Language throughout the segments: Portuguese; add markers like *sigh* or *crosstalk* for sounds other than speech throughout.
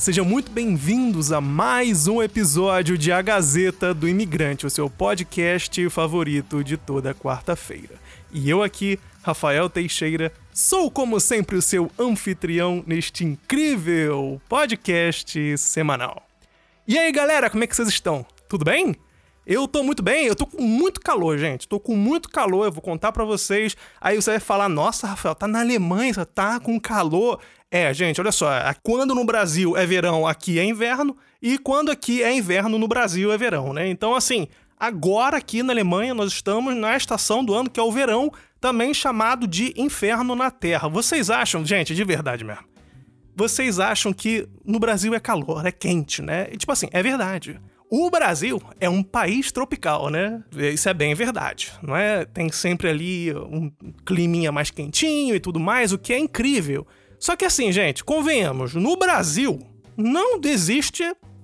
Sejam muito bem-vindos a mais um episódio de A Gazeta do Imigrante, o seu podcast favorito de toda quarta-feira. E eu aqui, Rafael Teixeira, sou como sempre o seu anfitrião neste incrível podcast semanal. E aí, galera, como é que vocês estão? Tudo bem? Eu tô muito bem, eu tô com muito calor, gente. Tô com muito calor, eu vou contar para vocês. Aí você vai falar: "Nossa, Rafael, tá na Alemanha, você tá com calor". É, gente, olha só, quando no Brasil é verão, aqui é inverno, e quando aqui é inverno no Brasil é verão, né? Então, assim, agora aqui na Alemanha nós estamos na estação do ano que é o verão, também chamado de inferno na Terra. Vocês acham, gente, de verdade mesmo? Vocês acham que no Brasil é calor, é quente, né? E, tipo assim, é verdade. O Brasil é um país tropical, né? Isso é bem verdade, não é? Tem sempre ali um climinha mais quentinho e tudo mais, o que é incrível. Só que assim, gente, convenhamos, no Brasil não existe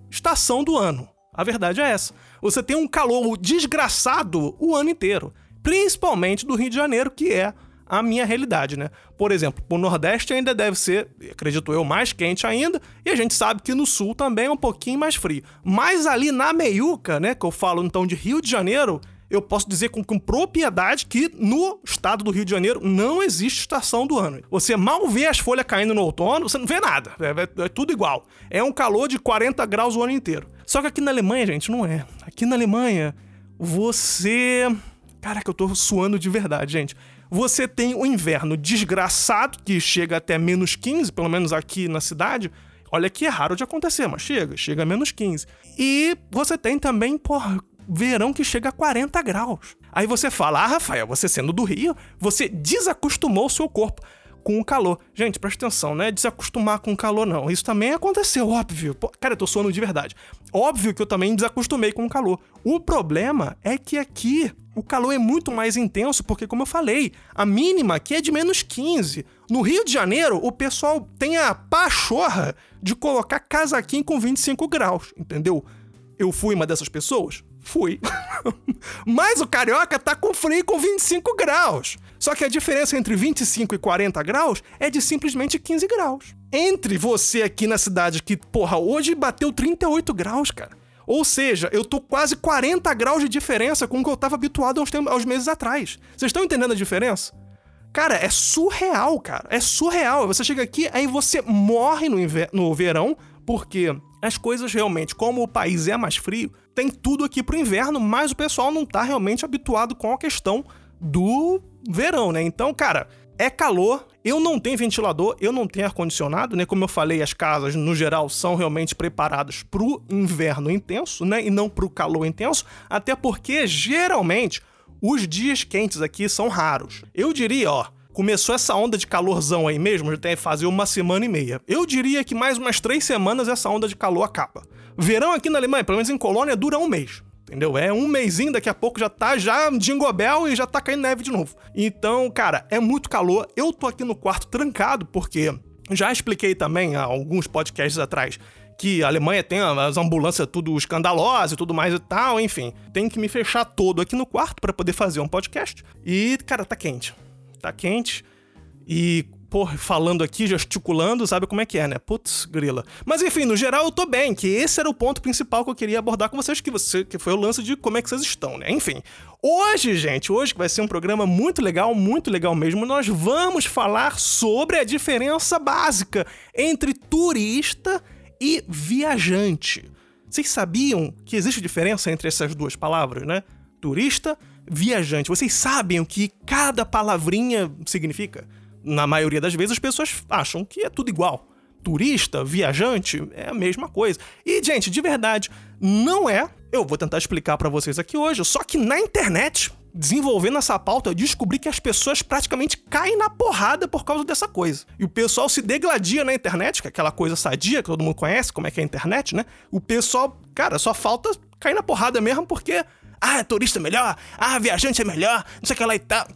estação do ano. A verdade é essa. Você tem um calor desgraçado o ano inteiro, principalmente do Rio de Janeiro, que é a minha realidade, né? Por exemplo, o Nordeste ainda deve ser, acredito eu, mais quente ainda, e a gente sabe que no Sul também é um pouquinho mais frio. Mas ali na meiuca, né, que eu falo então de Rio de Janeiro, eu posso dizer com, com, propriedade que no estado do Rio de Janeiro não existe estação do ano. Você mal vê as folhas caindo no outono, você não vê nada. É, é, é, tudo igual. É um calor de 40 graus o ano inteiro. Só que aqui na Alemanha, gente, não é. Aqui na Alemanha, você. Caraca, eu tô suando de verdade, gente. Você tem o inverno desgraçado, que chega até menos 15, pelo menos aqui na cidade. Olha que é raro de acontecer, mas chega, chega a menos 15. E você tem também, porra, verão que chega a 40 graus. Aí você fala, ah, Rafael, você sendo do Rio, você desacostumou o seu corpo com o calor. Gente, presta atenção, não é desacostumar com o calor, não. Isso também aconteceu, óbvio. Pô, cara, eu tô suando de verdade. Óbvio que eu também desacostumei com o calor. O problema é que aqui o calor é muito mais intenso, porque, como eu falei, a mínima aqui é de menos 15. No Rio de Janeiro, o pessoal tem a pachorra de colocar casaquinho com 25 graus, entendeu? Eu fui uma dessas pessoas? Fui. *laughs* Mas o carioca tá com frio com 25 graus. Só que a diferença entre 25 e 40 graus é de simplesmente 15 graus. Entre você aqui na cidade que, porra, hoje bateu 38 graus, cara. Ou seja, eu tô quase 40 graus de diferença com o que eu tava habituado aos, tempos, aos meses atrás. Vocês estão entendendo a diferença? Cara, é surreal, cara. É surreal. Você chega aqui, aí você morre no, no verão, porque as coisas realmente, como o país é mais frio, tem tudo aqui pro inverno, mas o pessoal não tá realmente habituado com a questão do verão, né? Então, cara, é calor, eu não tenho ventilador, eu não tenho ar-condicionado, né? Como eu falei, as casas, no geral, são realmente preparadas pro inverno intenso, né? E não pro calor intenso, até porque, geralmente, os dias quentes aqui são raros. Eu diria, ó, começou essa onda de calorzão aí mesmo, já tem fazer uma semana e meia. Eu diria que mais umas três semanas essa onda de calor acaba. Verão aqui na Alemanha, pelo menos em Colônia, dura um mês. Entendeu? É um mêsinho, daqui a pouco já tá já Jingle Bell e já tá caindo neve de novo. Então, cara, é muito calor. Eu tô aqui no quarto trancado porque já expliquei também há alguns podcasts atrás que a Alemanha tem as ambulâncias tudo escandalosas e tudo mais e tal, enfim. Tem que me fechar todo aqui no quarto para poder fazer um podcast. E, cara, tá quente tá quente. E, pô, falando aqui, gesticulando, sabe como é que é, né? Putz, grila. Mas enfim, no geral eu tô bem, que esse era o ponto principal que eu queria abordar com vocês, que, você, que foi o lance de como é que vocês estão, né? Enfim, hoje, gente, hoje que vai ser um programa muito legal, muito legal mesmo, nós vamos falar sobre a diferença básica entre turista e viajante. Vocês sabiam que existe diferença entre essas duas palavras, né? Turista viajante. Vocês sabem o que cada palavrinha significa? Na maioria das vezes as pessoas acham que é tudo igual. Turista, viajante, é a mesma coisa. E, gente, de verdade, não é. Eu vou tentar explicar para vocês aqui hoje. Só que na internet, desenvolvendo essa pauta, eu descobri que as pessoas praticamente caem na porrada por causa dessa coisa. E o pessoal se degladia na internet, que é aquela coisa sadia que todo mundo conhece, como é que é a internet, né? O pessoal, cara, só falta cair na porrada mesmo porque ah, turista é melhor. Ah, viajante é melhor. Não sei o que lá e tal.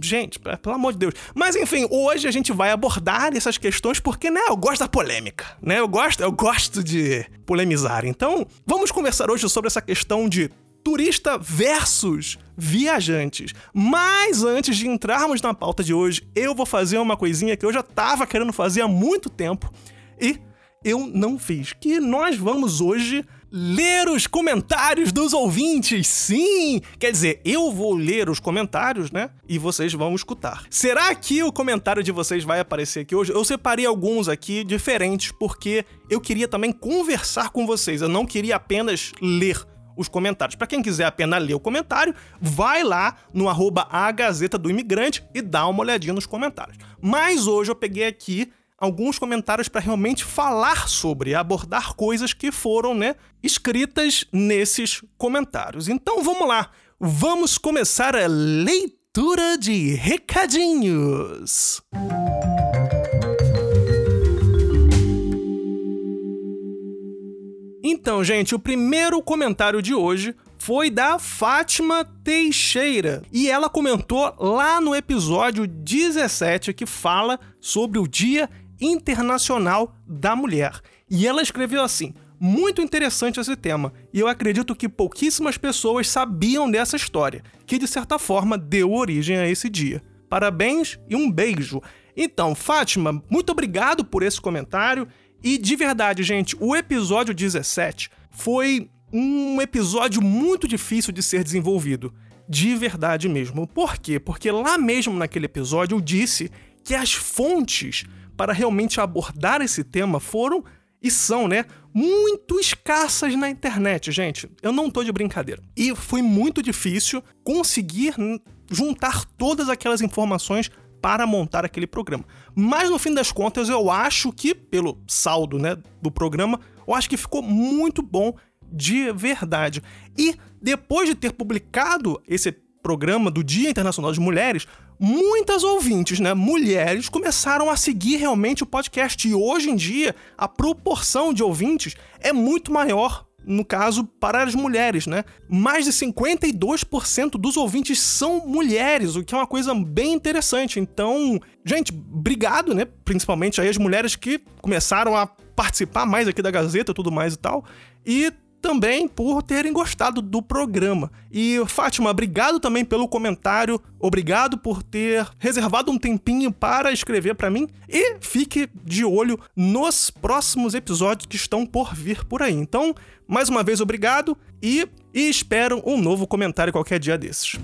Gente, pelo amor de Deus. Mas enfim, hoje a gente vai abordar essas questões porque, né, eu gosto da polêmica, né? Eu gosto, eu gosto de polemizar. Então, vamos conversar hoje sobre essa questão de turista versus viajantes. Mas antes de entrarmos na pauta de hoje, eu vou fazer uma coisinha que eu já tava querendo fazer há muito tempo e eu não fiz. Que nós vamos hoje ler os comentários dos ouvintes. Sim! Quer dizer, eu vou ler os comentários, né? E vocês vão escutar. Será que o comentário de vocês vai aparecer aqui hoje? Eu separei alguns aqui diferentes porque eu queria também conversar com vocês. Eu não queria apenas ler os comentários. Para quem quiser apenas ler o comentário, vai lá no arroba a Gazeta do Imigrante e dá uma olhadinha nos comentários. Mas hoje eu peguei aqui alguns comentários para realmente falar sobre, abordar coisas que foram, né, escritas nesses comentários. Então vamos lá, vamos começar a leitura de recadinhos. Então, gente, o primeiro comentário de hoje foi da Fátima Teixeira. E ela comentou lá no episódio 17 que fala sobre o Dia Internacional da Mulher. E ela escreveu assim: muito interessante esse tema, e eu acredito que pouquíssimas pessoas sabiam dessa história, que de certa forma deu origem a esse dia. Parabéns e um beijo. Então, Fátima, muito obrigado por esse comentário. E de verdade, gente, o episódio 17 foi um episódio muito difícil de ser desenvolvido. De verdade mesmo. Por quê? Porque lá mesmo naquele episódio eu disse que as fontes para realmente abordar esse tema foram e são, né, muito escassas na internet, gente. Eu não tô de brincadeira. E foi muito difícil conseguir juntar todas aquelas informações para montar aquele programa. Mas no fim das contas, eu acho que, pelo saldo né, do programa, eu acho que ficou muito bom de verdade. E depois de ter publicado esse programa do Dia Internacional das Mulheres, muitas ouvintes, né, mulheres, começaram a seguir realmente o podcast. E hoje em dia, a proporção de ouvintes é muito maior no caso, para as mulheres, né? Mais de 52% dos ouvintes são mulheres, o que é uma coisa bem interessante. Então, gente, obrigado, né? Principalmente aí as mulheres que começaram a participar mais aqui da Gazeta tudo mais e tal. E também por terem gostado do programa. E Fátima, obrigado também pelo comentário, obrigado por ter reservado um tempinho para escrever para mim e fique de olho nos próximos episódios que estão por vir por aí. Então, mais uma vez obrigado e, e espero um novo comentário qualquer dia desses.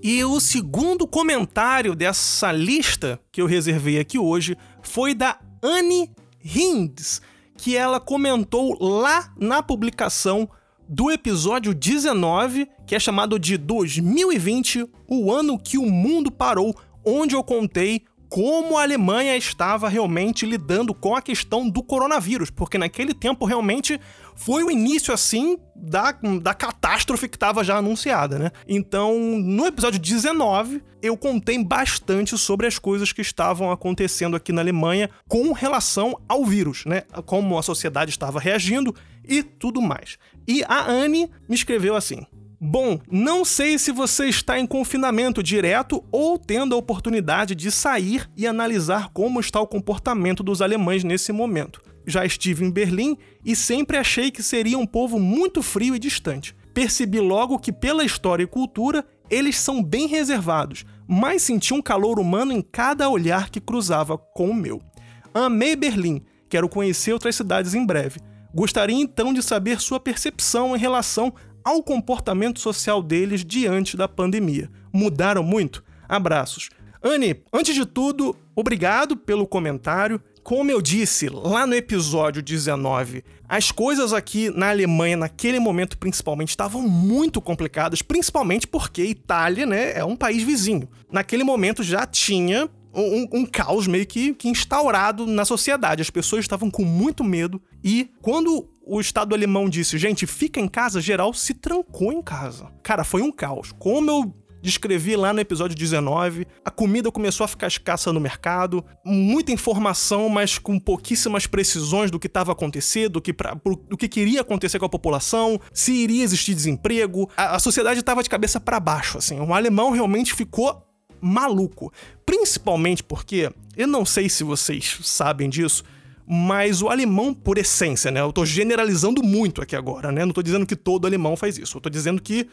E o segundo comentário dessa lista que eu reservei aqui hoje foi da Anne Hinds que ela comentou lá na publicação do episódio 19, que é chamado de 2020, o ano que o mundo parou, onde eu contei como a Alemanha estava realmente lidando com a questão do coronavírus, porque naquele tempo realmente foi o início assim da, da catástrofe que estava já anunciada, né? Então, no episódio 19, eu contei bastante sobre as coisas que estavam acontecendo aqui na Alemanha com relação ao vírus, né? Como a sociedade estava reagindo e tudo mais. E a Anne me escreveu assim: Bom, não sei se você está em confinamento direto ou tendo a oportunidade de sair e analisar como está o comportamento dos alemães nesse momento. Já estive em Berlim e sempre achei que seria um povo muito frio e distante. Percebi logo que, pela história e cultura, eles são bem reservados, mas senti um calor humano em cada olhar que cruzava com o meu. Amei Berlim, quero conhecer outras cidades em breve. Gostaria então de saber sua percepção em relação ao comportamento social deles diante da pandemia. Mudaram muito? Abraços. Anne, antes de tudo, obrigado pelo comentário. Como eu disse lá no episódio 19, as coisas aqui na Alemanha, naquele momento principalmente, estavam muito complicadas, principalmente porque Itália né, é um país vizinho. Naquele momento já tinha um, um, caos meio que, que instaurado na sociedade. As pessoas estavam com muito medo e quando o Estado alemão disse, gente, fica em casa, geral se trancou em casa. Cara, foi um caos. Como eu descrevi lá no episódio 19, a comida começou a ficar escassa no mercado, muita informação, mas com pouquíssimas precisões do que estava acontecendo, do que, pra, do que queria acontecer com a população, se iria existir desemprego. A, a sociedade estava de cabeça para baixo, assim. O alemão realmente ficou maluco. Principalmente porque, eu não sei se vocês sabem disso, mas o alemão, por essência, né? Eu tô generalizando muito aqui agora, né? Não tô dizendo que todo alemão faz isso. Eu tô dizendo que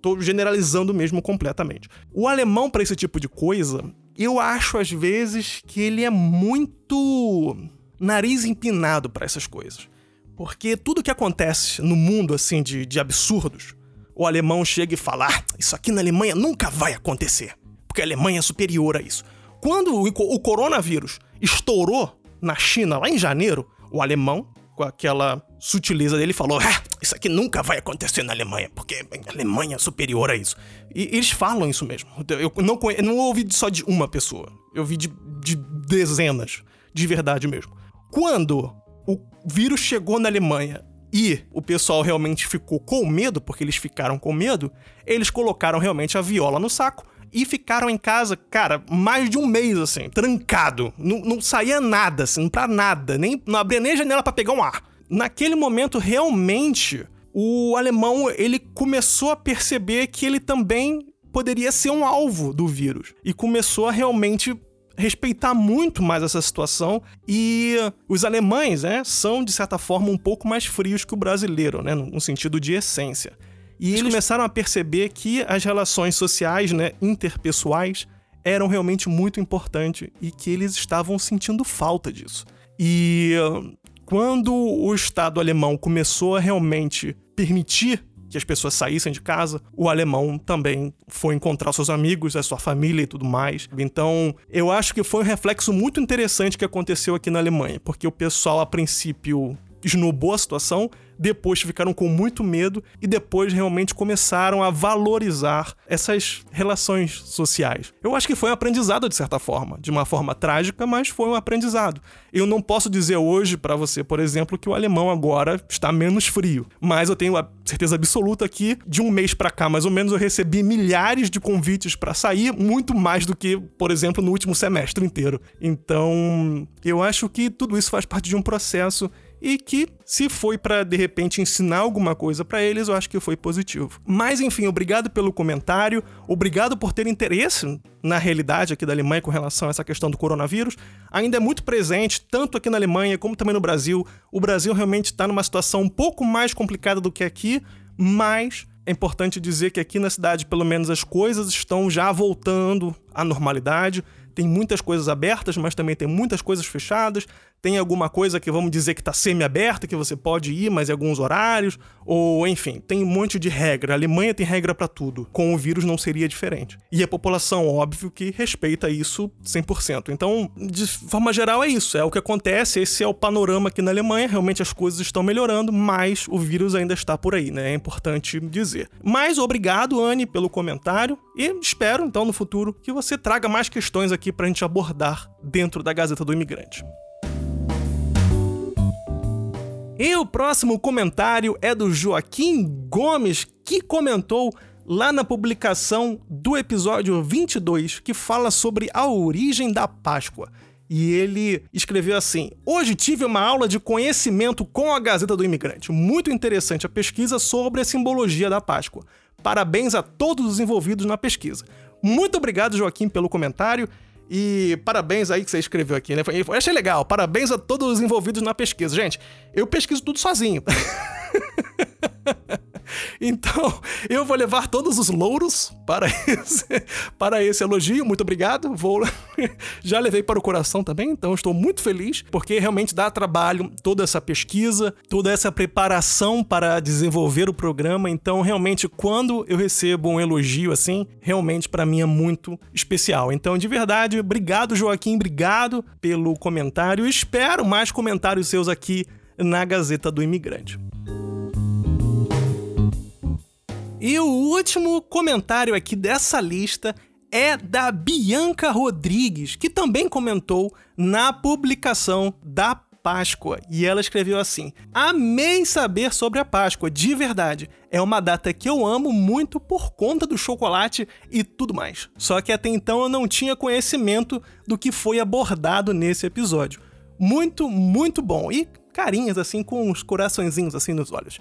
tô generalizando mesmo completamente. O alemão, para esse tipo de coisa, eu acho às vezes que ele é muito nariz empinado para essas coisas. Porque tudo que acontece no mundo, assim, de, de absurdos, o alemão chega e fala: ah, isso aqui na Alemanha nunca vai acontecer, porque a Alemanha é superior a isso. Quando o, o coronavírus estourou na China, lá em janeiro, o alemão, com aquela sutileza dele, falou: ah, Isso aqui nunca vai acontecer na Alemanha, porque a Alemanha é superior a isso. E eles falam isso mesmo. Eu não, eu não ouvi só de uma pessoa, eu vi de, de dezenas, de verdade mesmo. Quando o vírus chegou na Alemanha e o pessoal realmente ficou com medo, porque eles ficaram com medo, eles colocaram realmente a viola no saco e ficaram em casa, cara, mais de um mês, assim, trancado. Não, não saía nada, assim, pra nada. Nem, não abria nem a janela pra pegar um ar. Naquele momento, realmente, o alemão, ele começou a perceber que ele também poderia ser um alvo do vírus. E começou a realmente respeitar muito mais essa situação e os alemães, né, são de certa forma um pouco mais frios que o brasileiro, né, no sentido de essência. E eles começaram a perceber que as relações sociais, né, interpessoais, eram realmente muito importantes e que eles estavam sentindo falta disso. E quando o Estado alemão começou a realmente permitir que as pessoas saíssem de casa, o alemão também foi encontrar seus amigos, a sua família e tudo mais. Então, eu acho que foi um reflexo muito interessante que aconteceu aqui na Alemanha, porque o pessoal, a princípio, esnobou a situação, depois ficaram com muito medo e depois realmente começaram a valorizar essas relações sociais. Eu acho que foi um aprendizado de certa forma, de uma forma trágica, mas foi um aprendizado. Eu não posso dizer hoje para você, por exemplo, que o alemão agora está menos frio, mas eu tenho a certeza absoluta que de um mês para cá, mais ou menos, eu recebi milhares de convites para sair, muito mais do que, por exemplo, no último semestre inteiro. Então, eu acho que tudo isso faz parte de um processo e que se foi para de repente ensinar alguma coisa para eles, eu acho que foi positivo. Mas enfim, obrigado pelo comentário, obrigado por ter interesse na realidade aqui da Alemanha com relação a essa questão do coronavírus. Ainda é muito presente tanto aqui na Alemanha como também no Brasil. O Brasil realmente está numa situação um pouco mais complicada do que aqui, mas é importante dizer que aqui na cidade, pelo menos, as coisas estão já voltando à normalidade. Tem muitas coisas abertas, mas também tem muitas coisas fechadas tem alguma coisa que vamos dizer que está semi-aberta, que você pode ir, mas em alguns horários, ou enfim, tem um monte de regra. A Alemanha tem regra para tudo. Com o vírus não seria diferente. E a população, óbvio, que respeita isso 100%. Então, de forma geral, é isso. É o que acontece, esse é o panorama aqui na Alemanha. Realmente as coisas estão melhorando, mas o vírus ainda está por aí, né? É importante dizer. Mas obrigado, Anne, pelo comentário e espero, então, no futuro, que você traga mais questões aqui para a gente abordar dentro da Gazeta do Imigrante. E o próximo comentário é do Joaquim Gomes, que comentou lá na publicação do episódio 22, que fala sobre a origem da Páscoa. E ele escreveu assim: Hoje tive uma aula de conhecimento com a Gazeta do Imigrante. Muito interessante a pesquisa sobre a simbologia da Páscoa. Parabéns a todos os envolvidos na pesquisa. Muito obrigado, Joaquim, pelo comentário. E parabéns aí que você escreveu aqui, né? Eu achei legal. Parabéns a todos os envolvidos na pesquisa. Gente, eu pesquiso tudo sozinho. *laughs* *laughs* Então, eu vou levar todos os louros para *laughs* esse, para esse elogio. Muito obrigado. Vou *laughs* já levei para o coração também, então estou muito feliz porque realmente dá trabalho toda essa pesquisa, toda essa preparação para desenvolver o programa. Então, realmente quando eu recebo um elogio assim, realmente para mim é muito especial. Então, de verdade, obrigado Joaquim, obrigado pelo comentário. Espero mais comentários seus aqui na Gazeta do Imigrante. E o último comentário aqui dessa lista é da Bianca Rodrigues, que também comentou na publicação da Páscoa. E ela escreveu assim: Amei saber sobre a Páscoa, de verdade. É uma data que eu amo muito por conta do chocolate e tudo mais. Só que até então eu não tinha conhecimento do que foi abordado nesse episódio. Muito, muito bom. E carinhas assim com uns coraçõezinhos assim nos olhos.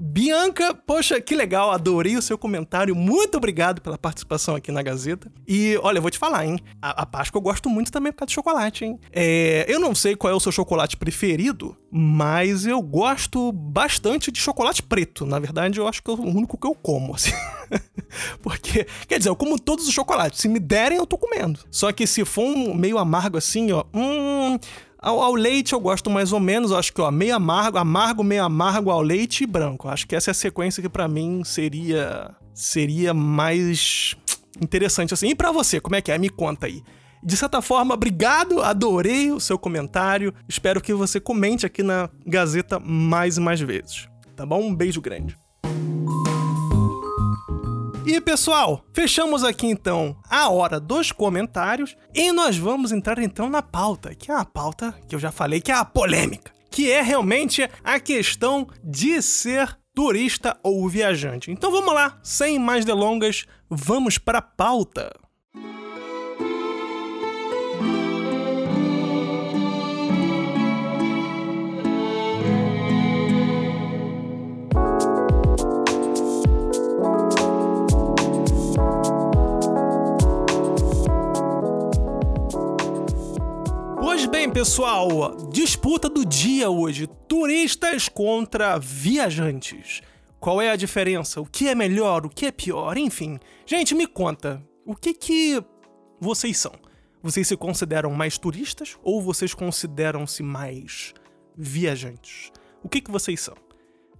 Bianca, poxa, que legal, adorei o seu comentário. Muito obrigado pela participação aqui na Gazeta. E olha, eu vou te falar, hein? A, a Páscoa eu gosto muito também por causa de chocolate, hein? É, eu não sei qual é o seu chocolate preferido, mas eu gosto bastante de chocolate preto. Na verdade, eu acho que é o único que eu como, assim. *laughs* Porque, quer dizer, eu como todos os chocolates. Se me derem, eu tô comendo. Só que se for um meio amargo assim, ó. Hum. Ao, ao, leite eu gosto mais ou menos, acho que ó, meio amargo, amargo, meio amargo ao leite e branco. Acho que essa é a sequência que para mim seria seria mais interessante assim. E para você, como é que é? Me conta aí. De certa forma, obrigado, adorei o seu comentário. Espero que você comente aqui na Gazeta mais e mais vezes. Tá bom? Um beijo grande. E pessoal, fechamos aqui então a hora dos comentários e nós vamos entrar então na pauta, que é a pauta que eu já falei que é a polêmica, que é realmente a questão de ser turista ou viajante. Então vamos lá, sem mais delongas, vamos para a pauta. Bem, pessoal, disputa do dia hoje: turistas contra viajantes. Qual é a diferença? O que é melhor? O que é pior? Enfim, gente, me conta. O que que vocês são? Vocês se consideram mais turistas ou vocês consideram-se mais viajantes? O que que vocês são?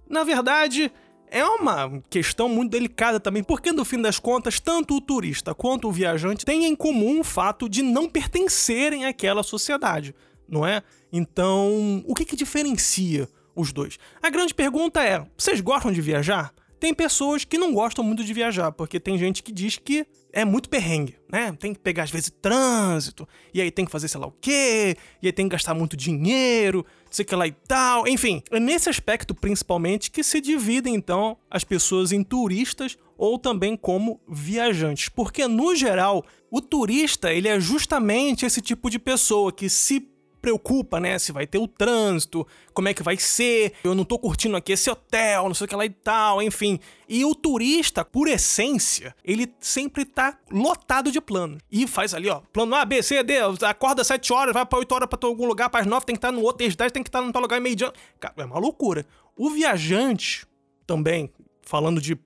Na verdade, é uma questão muito delicada também, porque no fim das contas, tanto o turista quanto o viajante têm em comum o fato de não pertencerem àquela sociedade, não é? Então, o que, que diferencia os dois? A grande pergunta é: vocês gostam de viajar? Tem pessoas que não gostam muito de viajar, porque tem gente que diz que é muito perrengue, né? Tem que pegar às vezes trânsito, e aí tem que fazer sei lá o quê, e aí tem que gastar muito dinheiro, sei que lá e tal. Enfim, é nesse aspecto principalmente que se dividem então as pessoas em turistas ou também como viajantes, porque no geral o turista ele é justamente esse tipo de pessoa que se preocupa, né? Se vai ter o trânsito, como é que vai ser, eu não tô curtindo aqui esse hotel, não sei o que lá e tal, enfim. E o turista, por essência, ele sempre tá lotado de plano. E faz ali, ó, plano A, B, C, D, acorda às 7 horas, vai pra 8 horas pra algum lugar, para as 9 tem que estar no outro, às 10 tem que estar no tal lugar, meio dia. Cara, é uma loucura. O viajante, também, falando de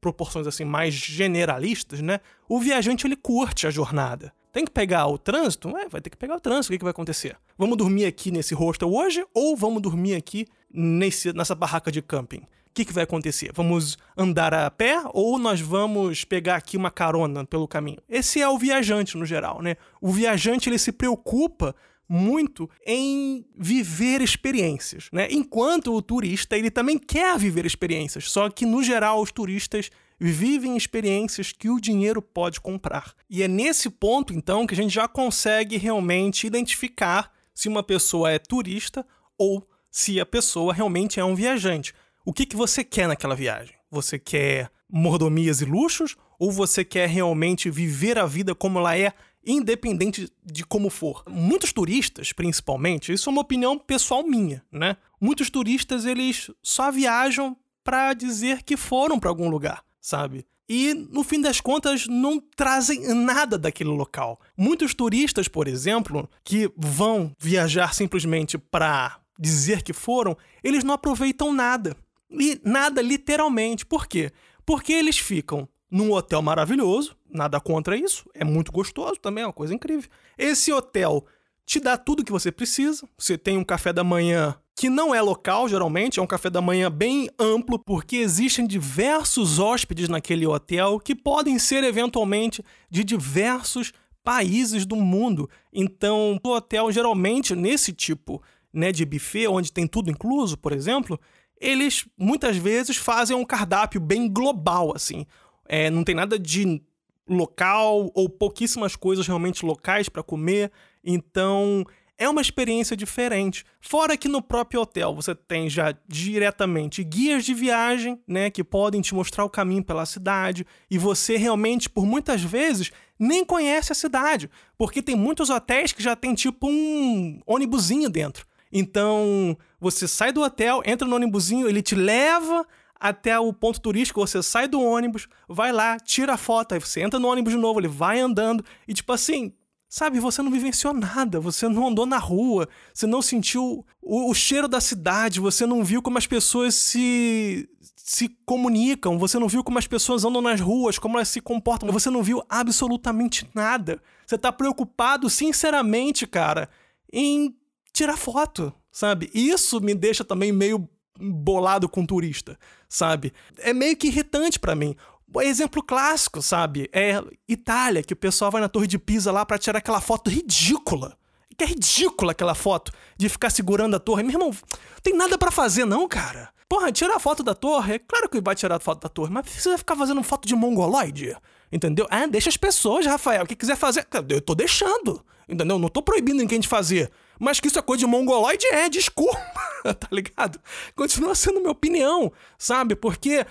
proporções assim mais generalistas, né? O viajante ele curte a jornada. Tem que pegar o trânsito? É, vai ter que pegar o trânsito. O que, que vai acontecer? Vamos dormir aqui nesse hostel hoje ou vamos dormir aqui nesse, nessa barraca de camping? O que, que vai acontecer? Vamos andar a pé ou nós vamos pegar aqui uma carona pelo caminho? Esse é o viajante no geral, né? O viajante ele se preocupa muito em viver experiências, né? Enquanto o turista ele também quer viver experiências, só que no geral os turistas vivem experiências que o dinheiro pode comprar. E é nesse ponto, então, que a gente já consegue realmente identificar se uma pessoa é turista ou se a pessoa realmente é um viajante. O que, que você quer naquela viagem? Você quer mordomias e luxos ou você quer realmente viver a vida como ela é, independente de como for? Muitos turistas, principalmente, isso é uma opinião pessoal minha, né? Muitos turistas eles só viajam para dizer que foram para algum lugar sabe? E, no fim das contas, não trazem nada daquele local. Muitos turistas, por exemplo, que vão viajar simplesmente para dizer que foram, eles não aproveitam nada. E nada literalmente. Por quê? Porque eles ficam num hotel maravilhoso, nada contra isso, é muito gostoso também, é uma coisa incrível. Esse hotel te dá tudo que você precisa. Você tem um café da manhã que não é local, geralmente, é um café da manhã bem amplo, porque existem diversos hóspedes naquele hotel que podem ser eventualmente de diversos países do mundo. Então, o hotel geralmente nesse tipo, né, de buffet, onde tem tudo incluso, por exemplo, eles muitas vezes fazem um cardápio bem global, assim. É, não tem nada de local ou pouquíssimas coisas realmente locais para comer. Então, é uma experiência diferente. Fora que no próprio hotel você tem já diretamente guias de viagem, né, que podem te mostrar o caminho pela cidade, e você realmente, por muitas vezes, nem conhece a cidade, porque tem muitos hotéis que já tem tipo um ônibusinho dentro. Então, você sai do hotel, entra no ônibusinho, ele te leva até o ponto turístico, você sai do ônibus, vai lá, tira a foto, aí você entra no ônibus de novo, ele vai andando, e tipo assim, sabe, você não vivenciou nada, você não andou na rua, você não sentiu o, o cheiro da cidade, você não viu como as pessoas se se comunicam, você não viu como as pessoas andam nas ruas, como elas se comportam, você não viu absolutamente nada. Você tá preocupado, sinceramente, cara, em tirar foto, sabe? Isso me deixa também meio bolado com turista, sabe? É meio que irritante para mim. Exemplo clássico, sabe? É Itália, que o pessoal vai na Torre de Pisa lá para tirar aquela foto ridícula. Que é ridícula aquela foto de ficar segurando a torre. Meu irmão, não tem nada para fazer não, cara. Porra, tira a foto da torre. É claro que vai tirar a foto da torre, mas vai ficar fazendo foto de mongoloide? Entendeu? Ah, deixa as pessoas, Rafael. O que quiser fazer, eu tô deixando. Entendeu? Não tô proibindo ninguém de fazer. Mas que isso é coisa de mongoloide é, desculpa. *laughs* tá ligado? Continua sendo minha opinião, sabe? Porque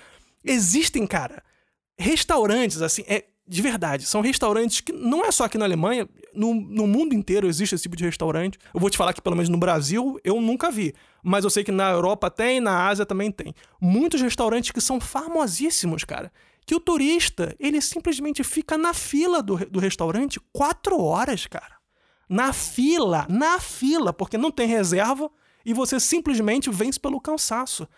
existem, cara, restaurantes, assim, é, de verdade, são restaurantes que não é só aqui na Alemanha, no, no mundo inteiro existe esse tipo de restaurante. Eu vou te falar que, pelo menos no Brasil, eu nunca vi. Mas eu sei que na Europa tem, na Ásia também tem. Muitos restaurantes que são famosíssimos, cara. Que o turista, ele simplesmente fica na fila do, do restaurante quatro horas, cara. Na fila, na fila, porque não tem reserva e você simplesmente vence pelo cansaço.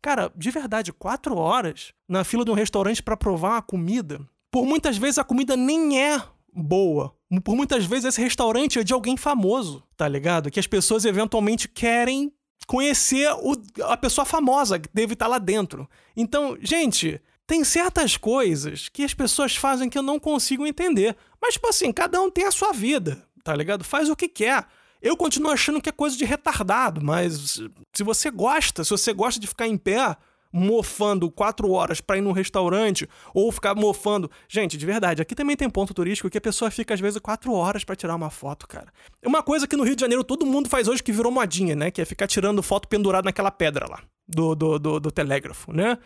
Cara, de verdade, quatro horas na fila de um restaurante para provar uma comida por muitas vezes a comida nem é boa. Por muitas vezes esse restaurante é de alguém famoso, tá ligado? Que as pessoas eventualmente querem conhecer o, a pessoa famosa que deve estar lá dentro. Então, gente, tem certas coisas que as pessoas fazem que eu não consigo entender. Mas, tipo assim, cada um tem a sua vida, tá ligado? Faz o que quer. Eu continuo achando que é coisa de retardado, mas se você gosta, se você gosta de ficar em pé mofando quatro horas para ir num restaurante ou ficar mofando. Gente, de verdade, aqui também tem ponto turístico que a pessoa fica às vezes quatro horas para tirar uma foto, cara. É uma coisa que no Rio de Janeiro todo mundo faz hoje que virou modinha, né? Que é ficar tirando foto pendurada naquela pedra lá do, do, do, do telégrafo, né?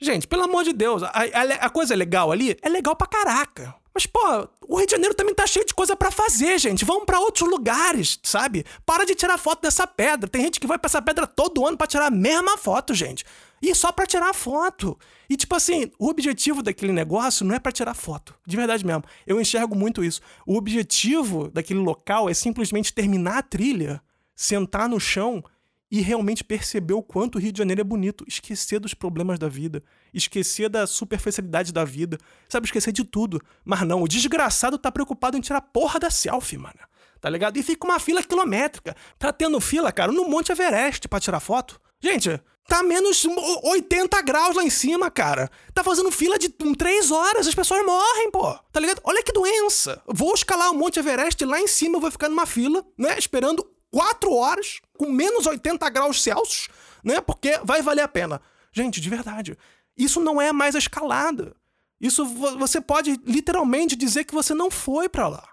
Gente, pelo amor de Deus, a, a, a coisa é legal ali? É legal pra caraca. Mas, pô, o Rio de Janeiro também tá cheio de coisa para fazer, gente. Vamos para outros lugares, sabe? Para de tirar foto dessa pedra. Tem gente que vai pra essa pedra todo ano para tirar a mesma foto, gente. E só para tirar foto. E tipo assim, o objetivo daquele negócio não é para tirar foto. De verdade mesmo. Eu enxergo muito isso. O objetivo daquele local é simplesmente terminar a trilha, sentar no chão e realmente perceber o quanto o Rio de Janeiro é bonito. Esquecer dos problemas da vida. Esquecer da superficialidade da vida. Sabe, esquecer de tudo. Mas não, o desgraçado tá preocupado em tirar a porra da selfie, mano. Tá ligado? E fica uma fila quilométrica. Tá tendo fila, cara, no Monte Everest para tirar foto. Gente, Tá menos 80 graus lá em cima, cara. Tá fazendo fila de 3 horas, as pessoas morrem, pô. Tá ligado? Olha que doença. Vou escalar o Monte Everest lá em cima, eu vou ficar numa fila, né? Esperando 4 horas, com menos 80 graus Celsius, né? Porque vai valer a pena. Gente, de verdade. Isso não é mais a escalada. Isso você pode literalmente dizer que você não foi para lá.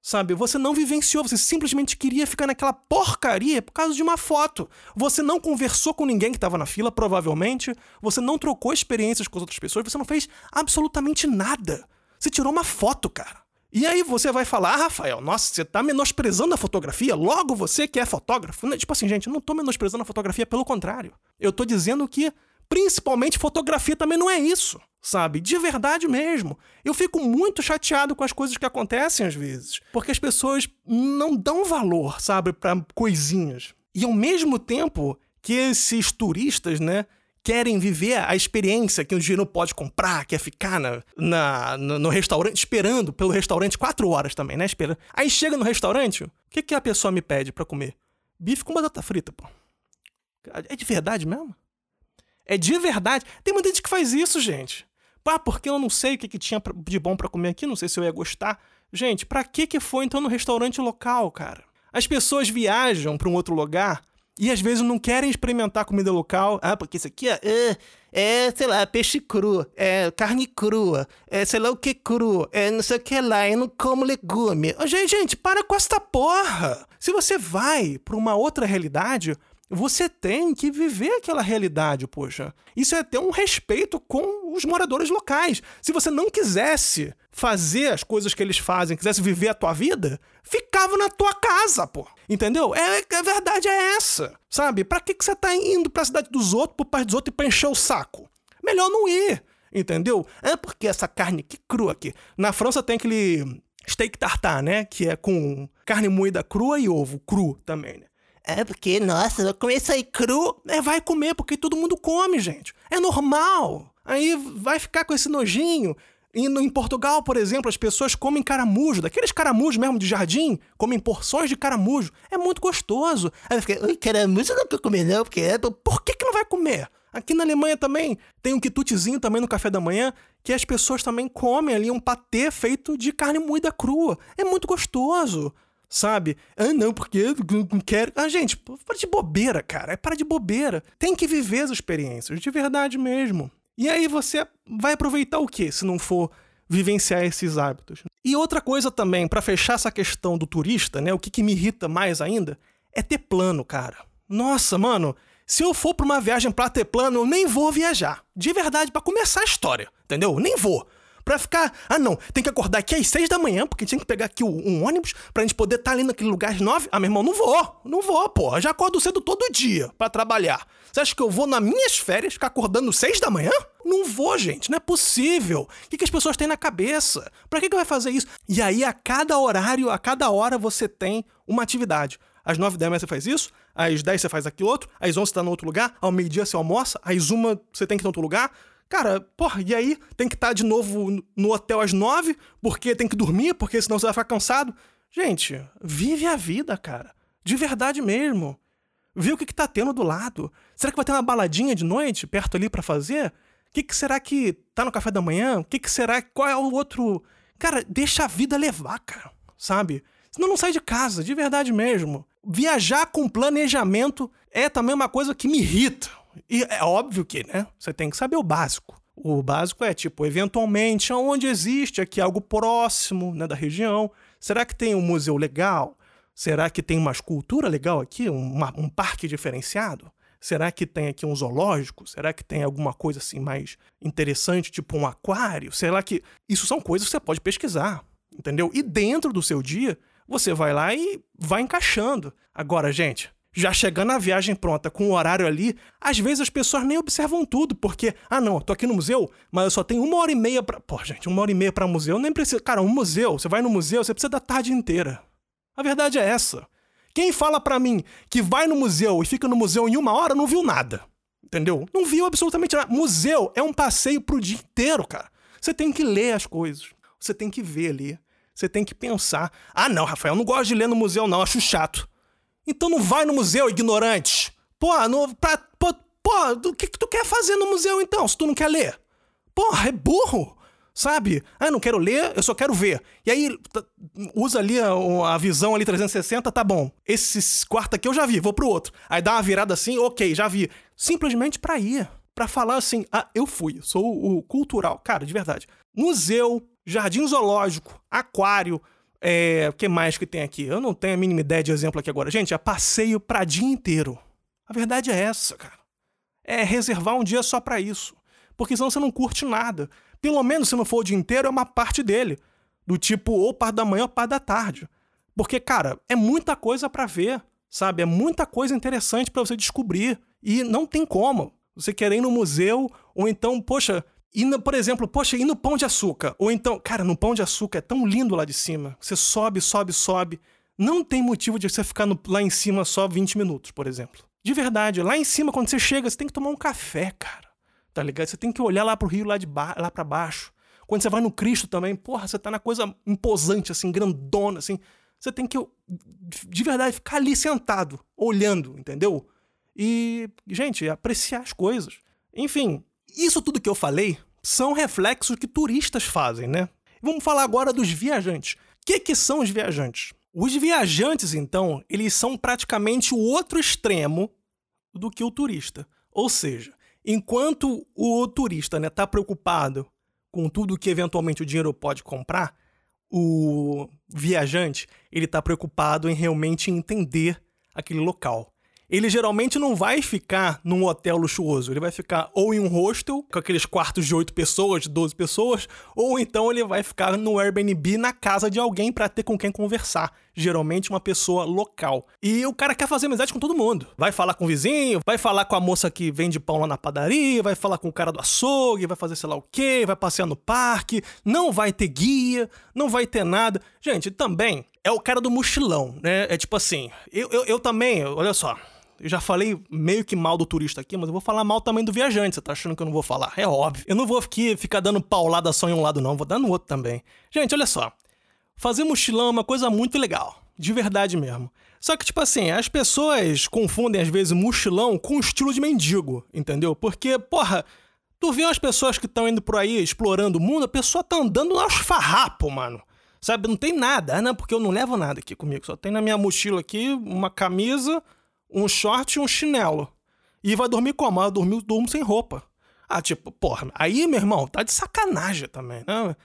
Sabe? Você não vivenciou, você simplesmente queria ficar naquela porcaria por causa de uma foto. Você não conversou com ninguém que estava na fila, provavelmente. Você não trocou experiências com as outras pessoas, você não fez absolutamente nada. Você tirou uma foto, cara. E aí você vai falar, ah, Rafael, nossa, você tá menosprezando a fotografia, logo você que é fotógrafo. Tipo assim, gente, eu não tô menosprezando a fotografia, pelo contrário. Eu tô dizendo que, principalmente, fotografia também não é isso sabe? De verdade mesmo. Eu fico muito chateado com as coisas que acontecem às vezes, porque as pessoas não dão valor, sabe, para coisinhas. E ao mesmo tempo que esses turistas, né, querem viver a experiência que o dinheiro pode comprar, que é ficar na, na no, no, restaurante, esperando pelo restaurante quatro horas também, né? Esperando. Aí chega no restaurante, o que, que a pessoa me pede para comer? Bife com batata frita, pô. É de verdade mesmo? É de verdade. Tem muita gente que faz isso, gente. Ah, porque eu não sei o que, que tinha de bom para comer aqui, não sei se eu ia gostar. Gente, pra que que foi então no restaurante local, cara? As pessoas viajam para um outro lugar e às vezes não querem experimentar comida local. Ah, porque isso aqui é, é, é, sei lá, peixe cru, é carne crua, é sei lá o que cru, é não sei o que lá, eu não como legume. Gente, gente, para com esta porra! Se você vai para uma outra realidade, você tem que viver aquela realidade, poxa. Isso é ter um respeito com os moradores locais. Se você não quisesse fazer as coisas que eles fazem, quisesse viver a tua vida, ficava na tua casa, pô. Entendeu? É, a verdade é essa, sabe? Pra que, que você tá indo pra cidade dos outros, pro país dos outros e pra encher o saco? melhor não ir. Entendeu? É porque essa carne que crua aqui. Na França tem aquele steak tartar, né? Que é com carne moída crua e ovo cru também, né? É porque, nossa, eu comer isso aí cru. É, vai comer, porque todo mundo come, gente. É normal. Aí vai ficar com esse nojinho. E em Portugal, por exemplo, as pessoas comem caramujo, daqueles caramujos mesmo de jardim, comem porções de caramujo. É muito gostoso. Aí fica, oi, caramujo não quero comer não, porque é... Por que que não vai comer? Aqui na Alemanha também tem um quitutezinho também no café da manhã, que as pessoas também comem ali um patê feito de carne moída crua. É muito gostoso, sabe? Ah, não, porque não quero. Ah, gente, para de bobeira, cara. É para de bobeira. Tem que viver as experiências, de verdade mesmo. E aí você vai aproveitar o quê, se não for vivenciar esses hábitos? E outra coisa também, para fechar essa questão do turista, né? O que, que me irrita mais ainda é ter plano, cara. Nossa, mano, se eu for pra uma viagem pra ter plano, eu nem vou viajar. De verdade, para começar a história, entendeu? Nem vou. Pra ficar, ah não, tem que acordar aqui às seis da manhã, porque tinha que pegar aqui um ônibus pra gente poder estar tá ali naquele lugar às nove. Ah, meu irmão, não vou, não vou. Eu já acordo cedo todo dia para trabalhar. Você acha que eu vou nas minhas férias ficar acordando seis da manhã? Não vou, gente, não é possível. O que, que as pessoas têm na cabeça? Pra que, que vai fazer isso? E aí, a cada horário, a cada hora, você tem uma atividade. Às 9 da manhã você faz isso, às 10 você faz aquilo outro, às 11 você tá no outro lugar, ao meio-dia você almoça, às 1 você tem que ir em outro lugar. Cara, porra, e aí tem que estar tá de novo no hotel às 9, porque tem que dormir, porque senão você vai ficar cansado. Gente, vive a vida, cara. De verdade mesmo. Vê o que, que tá tendo do lado. Será que vai ter uma baladinha de noite perto ali para fazer? O que, que será que tá no café da manhã? O que, que será? Qual é o outro. Cara, deixa a vida levar, cara. Sabe? Senão não sai de casa, de verdade mesmo. Viajar com planejamento é também uma coisa que me irrita. E é óbvio que, né? Você tem que saber o básico. O básico é tipo, eventualmente, onde existe aqui algo próximo né, da região. Será que tem um museu legal? Será que tem uma escultura legal aqui? Uma, um parque diferenciado? Será que tem aqui um zoológico? Será que tem alguma coisa assim mais interessante, tipo um aquário? Será que. Isso são coisas que você pode pesquisar, entendeu? E dentro do seu dia, você vai lá e vai encaixando. Agora, gente, já chegando a viagem pronta com o horário ali, às vezes as pessoas nem observam tudo, porque, ah não, tô aqui no museu, mas eu só tenho uma hora e meia pra. Pô, gente, uma hora e meia pra museu, nem precisa. Cara, um museu, você vai no museu, você precisa da tarde inteira. A verdade é essa. Quem fala para mim que vai no museu e fica no museu em uma hora não viu nada. Entendeu? Não viu absolutamente nada. Museu é um passeio pro dia inteiro, cara. Você tem que ler as coisas. Você tem que ver ali. Você tem que pensar. Ah, não, Rafael, não gosto de ler no museu, não, acho chato. Então não vai no museu, ignorante. Pô, no, pra, pô, o que, que tu quer fazer no museu então, se tu não quer ler? Porra, é burro, sabe? Ah, não quero ler, eu só quero ver. E aí, usa ali a, a visão ali 360, tá bom. Esse quarto aqui eu já vi, vou pro outro. Aí dá uma virada assim, ok, já vi. Simplesmente pra ir. Pra falar assim, ah, eu fui, sou o cultural. Cara, de verdade. Museu, jardim zoológico, aquário. É, o que mais que tem aqui? Eu não tenho a mínima ideia de exemplo aqui agora. Gente, é passeio pra dia inteiro. A verdade é essa, cara. É reservar um dia só para isso. Porque senão você não curte nada. Pelo menos se não for o dia inteiro, é uma parte dele. Do tipo, ou parte da manhã ou parte da tarde. Porque, cara, é muita coisa para ver, sabe? É muita coisa interessante para você descobrir. E não tem como. Você querer ir no museu, ou então, poxa, e, no, por exemplo, poxa, e no Pão de Açúcar? Ou então, cara, no Pão de Açúcar é tão lindo lá de cima. Você sobe, sobe, sobe. Não tem motivo de você ficar no, lá em cima só 20 minutos, por exemplo. De verdade, lá em cima, quando você chega, você tem que tomar um café, cara. Tá ligado? Você tem que olhar lá pro rio, lá, de ba lá pra baixo. Quando você vai no Cristo também, porra, você tá na coisa imposante, assim, grandona, assim. Você tem que, de verdade, ficar ali sentado, olhando, entendeu? E, gente, apreciar as coisas. Enfim, isso tudo que eu falei são reflexos que turistas fazem, né? Vamos falar agora dos viajantes. O que, que são os viajantes? Os viajantes, então, eles são praticamente o outro extremo do que o turista. Ou seja, enquanto o turista está né, tá preocupado com tudo que eventualmente o dinheiro pode comprar, o viajante ele está preocupado em realmente entender aquele local ele geralmente não vai ficar num hotel luxuoso. Ele vai ficar ou em um hostel, com aqueles quartos de 8 pessoas, de 12 pessoas, ou então ele vai ficar no Airbnb na casa de alguém para ter com quem conversar. geralmente uma pessoa local. E o cara quer fazer amizade com todo mundo. Vai falar com o vizinho, vai falar com a moça que vende pão lá na padaria, vai falar com o cara do açougue, vai fazer sei lá o quê, vai passear no parque, não vai ter guia, não vai ter nada. Gente, também é o cara do mochilão, né? É tipo assim, eu, eu, eu também, olha só, eu já falei meio que mal do turista aqui, mas eu vou falar mal também do viajante. Você tá achando que eu não vou falar? É óbvio. Eu não vou aqui ficar dando paulada só em um lado, não. Vou dar no outro também. Gente, olha só. Fazer mochilão é uma coisa muito legal. De verdade mesmo. Só que, tipo assim, as pessoas confundem às vezes mochilão com estilo de mendigo, entendeu? Porque, porra, tu vê as pessoas que estão indo por aí explorando o mundo, a pessoa tá andando aos farrapos, mano. Sabe, não tem nada. Não, porque eu não levo nada aqui comigo. Só tem na minha mochila aqui uma camisa, um short e um chinelo. E vai dormir como? Ah, dormir, durmo sem roupa. Ah, tipo, porra, aí, meu irmão, tá de sacanagem também, né?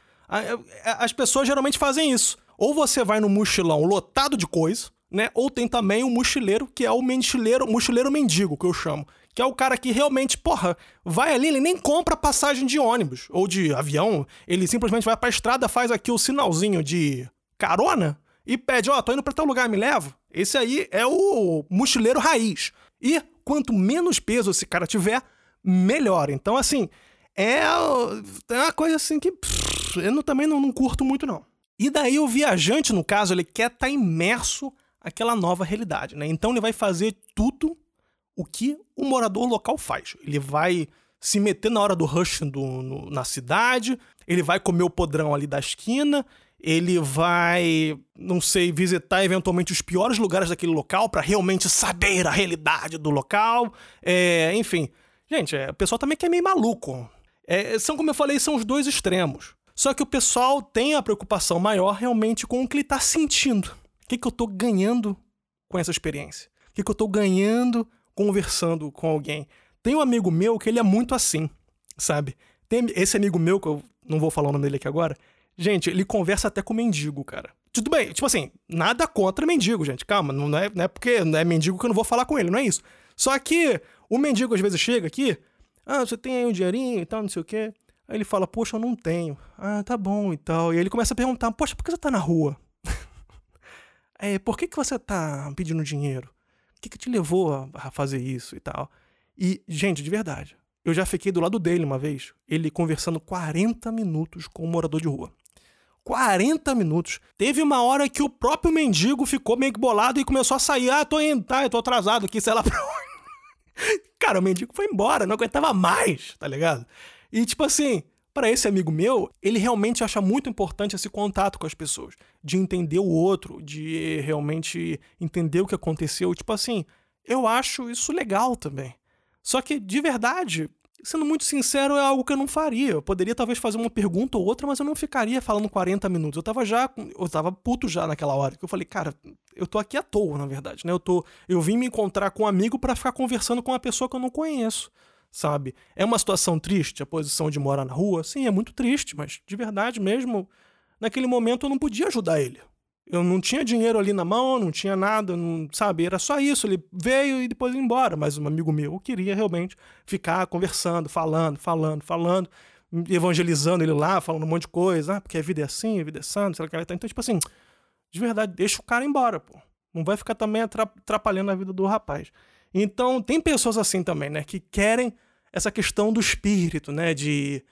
As pessoas geralmente fazem isso. Ou você vai no mochilão lotado de coisa, né? Ou tem também o mochileiro, que é o mochileiro, mochileiro mendigo, que eu chamo. Que é o cara que realmente, porra, vai ali, ele nem compra passagem de ônibus ou de avião. Ele simplesmente vai pra estrada, faz aqui o sinalzinho de carona e pede, ó, oh, tô indo pra tal lugar, me leva. Esse aí é o mochileiro raiz. E quanto menos peso esse cara tiver, melhor. Então, assim, é, é uma coisa assim que pff, eu também não, não, curto muito, não. E daí o viajante, no caso, ele quer estar tá imerso naquela nova realidade, né? Então ele vai fazer tudo o que o morador local faz. Ele vai se meter na hora do rush do, no, na cidade, ele vai comer o podrão ali da esquina, ele vai, não sei, visitar eventualmente os piores lugares daquele local para realmente saber a realidade do local. É, enfim, gente, é, o pessoal também que é meio maluco. É, são, como eu falei, são os dois extremos. Só que o pessoal tem a preocupação maior realmente com o que ele está sentindo. O que, que eu estou ganhando com essa experiência? O que, que eu estou ganhando conversando com alguém? Tem um amigo meu que ele é muito assim, sabe? Tem esse amigo meu, que eu não vou falar o nome dele aqui agora, Gente, ele conversa até com mendigo, cara. Tudo bem, tipo assim, nada contra mendigo, gente. Calma, não é, não é porque não é mendigo que eu não vou falar com ele, não é isso. Só que o mendigo às vezes chega aqui, ah, você tem aí um dinheirinho e tal, não sei o quê. Aí ele fala, poxa, eu não tenho. Ah, tá bom e tal. E aí ele começa a perguntar, poxa, por que você tá na rua? *laughs* é, por que, que você tá pedindo dinheiro? O que, que te levou a fazer isso e tal? E, gente, de verdade, eu já fiquei do lado dele uma vez, ele conversando 40 minutos com um morador de rua. 40 minutos. Teve uma hora que o próprio mendigo ficou meio que bolado e começou a sair. Ah, tô indo, tá, eu tô atrasado aqui, sei lá. *laughs* Cara, o mendigo foi embora, não aguentava mais, tá ligado? E tipo assim, para esse amigo meu, ele realmente acha muito importante esse contato com as pessoas, de entender o outro, de realmente entender o que aconteceu. Tipo assim, eu acho isso legal também. Só que, de verdade, sendo muito sincero, é algo que eu não faria. Eu poderia talvez fazer uma pergunta ou outra, mas eu não ficaria falando 40 minutos. Eu tava já, eu tava puto já naquela hora, que eu falei, cara, eu tô aqui à toa, na verdade, né? Eu tô, eu vim me encontrar com um amigo para ficar conversando com uma pessoa que eu não conheço, sabe? É uma situação triste a posição de morar na rua? Sim, é muito triste, mas de verdade mesmo, naquele momento eu não podia ajudar ele. Eu não tinha dinheiro ali na mão, não tinha nada, não, sabe? Era só isso. Ele veio e depois ia embora. Mas um amigo meu queria realmente ficar conversando, falando, falando, falando, evangelizando ele lá, falando um monte de coisa. Ah, porque a vida é assim, a vida é santa, sei lá que Então, tipo assim, de verdade, deixa o cara embora, pô. Não vai ficar também atrapalhando a vida do rapaz. Então, tem pessoas assim também, né? Que querem essa questão do espírito, né? De,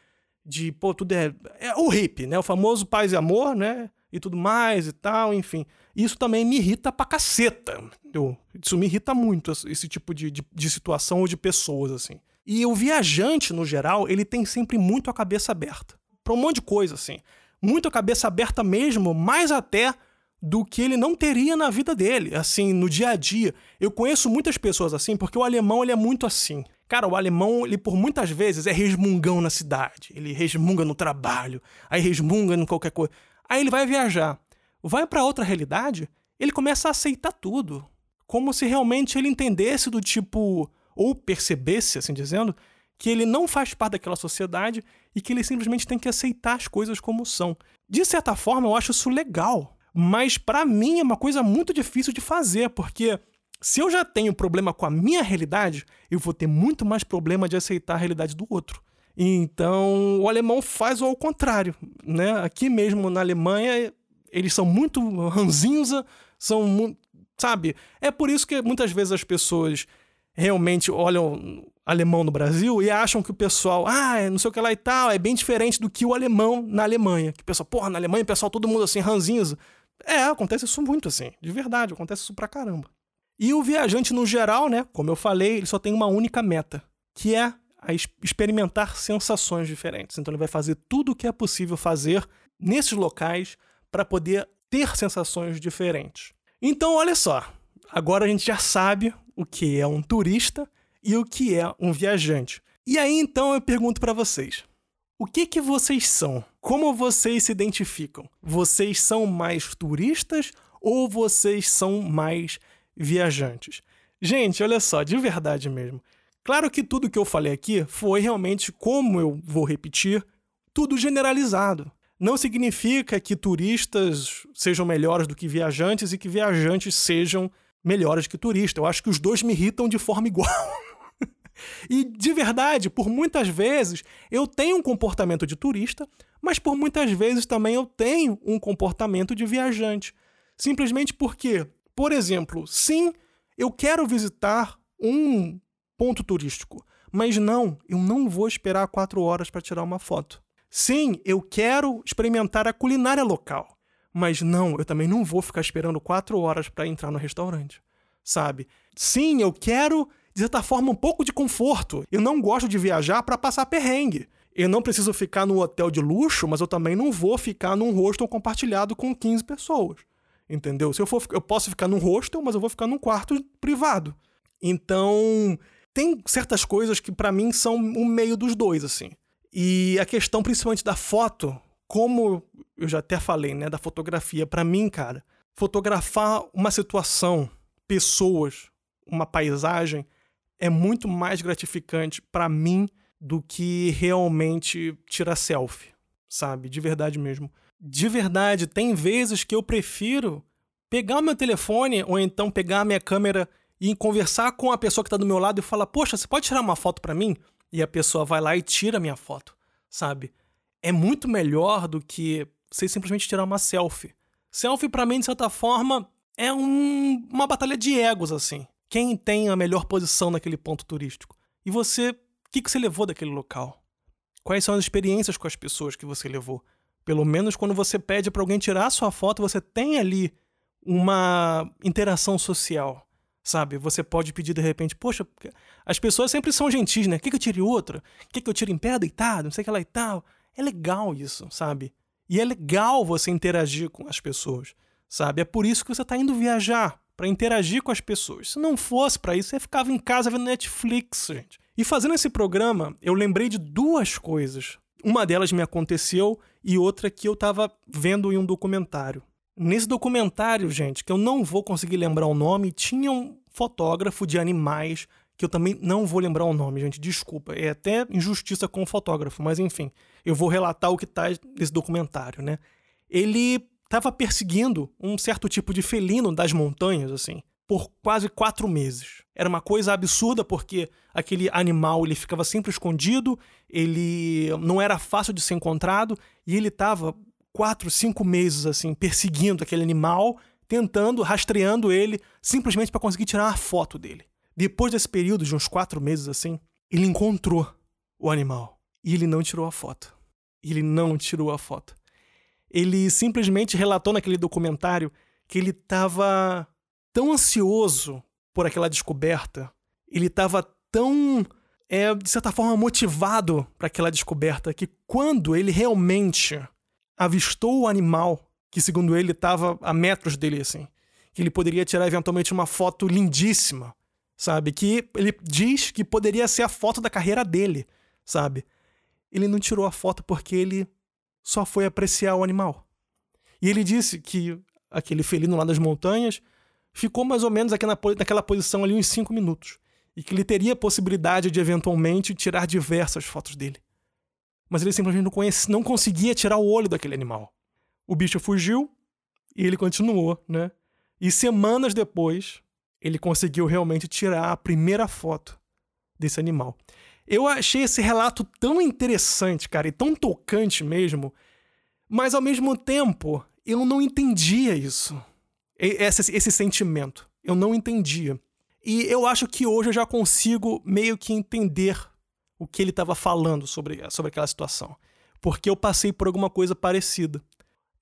de pô, tudo é. É o hippie, né? O famoso paz e amor, né? E tudo mais e tal, enfim. Isso também me irrita pra caceta. Eu, isso me irrita muito, esse tipo de, de, de situação ou de pessoas, assim. E o viajante, no geral, ele tem sempre muito a cabeça aberta. Pra um monte de coisa, assim. Muito a cabeça aberta mesmo, mais até do que ele não teria na vida dele, assim, no dia a dia. Eu conheço muitas pessoas assim, porque o alemão ele é muito assim. Cara, o alemão, ele por muitas vezes é resmungão na cidade. Ele resmunga no trabalho, aí resmunga em qualquer coisa. Aí ele vai viajar, vai para outra realidade, ele começa a aceitar tudo, como se realmente ele entendesse do tipo ou percebesse, assim dizendo, que ele não faz parte daquela sociedade e que ele simplesmente tem que aceitar as coisas como são. De certa forma, eu acho isso legal, mas para mim é uma coisa muito difícil de fazer, porque se eu já tenho problema com a minha realidade, eu vou ter muito mais problema de aceitar a realidade do outro. Então, o alemão faz ao contrário, né? Aqui mesmo na Alemanha, eles são muito ranzinza, São, sabe? É por isso que muitas vezes as pessoas realmente olham alemão no Brasil e acham que o pessoal, ah, não sei o que lá e tal, é bem diferente do que o alemão na Alemanha. Que o pessoal, porra, na Alemanha o pessoal todo mundo assim, ranzinza. É, acontece isso muito assim, de verdade, acontece isso pra caramba. E o viajante no geral, né, como eu falei, ele só tem uma única meta, que é experimentar sensações diferentes. Então ele vai fazer tudo o que é possível fazer nesses locais para poder ter sensações diferentes. Então, olha só, agora a gente já sabe o que é um turista e o que é um viajante. E aí então eu pergunto para vocês: o que que vocês são? Como vocês se identificam? Vocês são mais turistas ou vocês são mais viajantes? Gente, olha só, de verdade mesmo. Claro que tudo que eu falei aqui foi realmente, como eu vou repetir, tudo generalizado. Não significa que turistas sejam melhores do que viajantes e que viajantes sejam melhores que turistas. Eu acho que os dois me irritam de forma igual. *laughs* e de verdade, por muitas vezes eu tenho um comportamento de turista, mas por muitas vezes também eu tenho um comportamento de viajante. Simplesmente porque, por exemplo, sim, eu quero visitar um ponto turístico, mas não, eu não vou esperar quatro horas para tirar uma foto. Sim, eu quero experimentar a culinária local, mas não, eu também não vou ficar esperando quatro horas para entrar no restaurante, sabe? Sim, eu quero, de certa forma, um pouco de conforto. Eu não gosto de viajar para passar perrengue. Eu não preciso ficar num hotel de luxo, mas eu também não vou ficar num hostel compartilhado com 15 pessoas. Entendeu? Se eu for, eu posso ficar num hostel, mas eu vou ficar num quarto privado. Então, tem certas coisas que para mim são o meio dos dois, assim. E a questão principalmente da foto, como eu já até falei, né, da fotografia, para mim, cara, fotografar uma situação, pessoas, uma paisagem é muito mais gratificante para mim do que realmente tirar selfie, sabe? De verdade mesmo. De verdade, tem vezes que eu prefiro pegar o meu telefone ou então pegar a minha câmera e conversar com a pessoa que está do meu lado e falar: "Poxa, você pode tirar uma foto para mim?" E a pessoa vai lá e tira a minha foto, sabe? é muito melhor do que você simplesmente tirar uma selfie. Selfie, para mim, de certa forma, é um, uma batalha de egos, assim. Quem tem a melhor posição naquele ponto turístico? E você, o que, que você levou daquele local? Quais são as experiências com as pessoas que você levou? Pelo menos quando você pede para alguém tirar a sua foto, você tem ali uma interação social, sabe? Você pode pedir de repente, poxa, as pessoas sempre são gentis, né? Quer que eu tire outra? Que eu tire em pé deitado? Não sei o que lá e tal. É legal isso, sabe? E é legal você interagir com as pessoas, sabe? É por isso que você está indo viajar, para interagir com as pessoas. Se não fosse para isso, você ficava em casa vendo Netflix, gente. E fazendo esse programa, eu lembrei de duas coisas. Uma delas me aconteceu e outra que eu estava vendo em um documentário. Nesse documentário, gente, que eu não vou conseguir lembrar o nome, tinha um fotógrafo de animais que eu também não vou lembrar o nome, gente, desculpa. É até injustiça com o fotógrafo, mas enfim, eu vou relatar o que está nesse documentário, né? Ele estava perseguindo um certo tipo de felino das montanhas, assim, por quase quatro meses. Era uma coisa absurda porque aquele animal ele ficava sempre escondido, ele não era fácil de ser encontrado e ele estava quatro, cinco meses assim perseguindo aquele animal, tentando, rastreando ele, simplesmente para conseguir tirar uma foto dele. Depois desse período de uns quatro meses assim, ele encontrou o animal e ele não tirou a foto. Ele não tirou a foto. Ele simplesmente relatou naquele documentário que ele estava tão ansioso por aquela descoberta, ele estava tão, é, de certa forma, motivado para aquela descoberta que quando ele realmente avistou o animal, que segundo ele estava a metros dele assim, que ele poderia tirar eventualmente uma foto lindíssima, sabe? Que ele diz que poderia ser a foto da carreira dele, sabe? Ele não tirou a foto porque ele só foi apreciar o animal. E ele disse que aquele felino lá das montanhas ficou mais ou menos naquela posição ali uns 5 minutos. E que ele teria a possibilidade de eventualmente tirar diversas fotos dele. Mas ele simplesmente não, não conseguia tirar o olho daquele animal. O bicho fugiu e ele continuou, né? E semanas depois, ele conseguiu realmente tirar a primeira foto desse animal. Eu achei esse relato tão interessante, cara, e tão tocante mesmo, mas ao mesmo tempo eu não entendia isso. esse, esse sentimento. Eu não entendia. E eu acho que hoje eu já consigo meio que entender o que ele estava falando sobre, sobre aquela situação. Porque eu passei por alguma coisa parecida.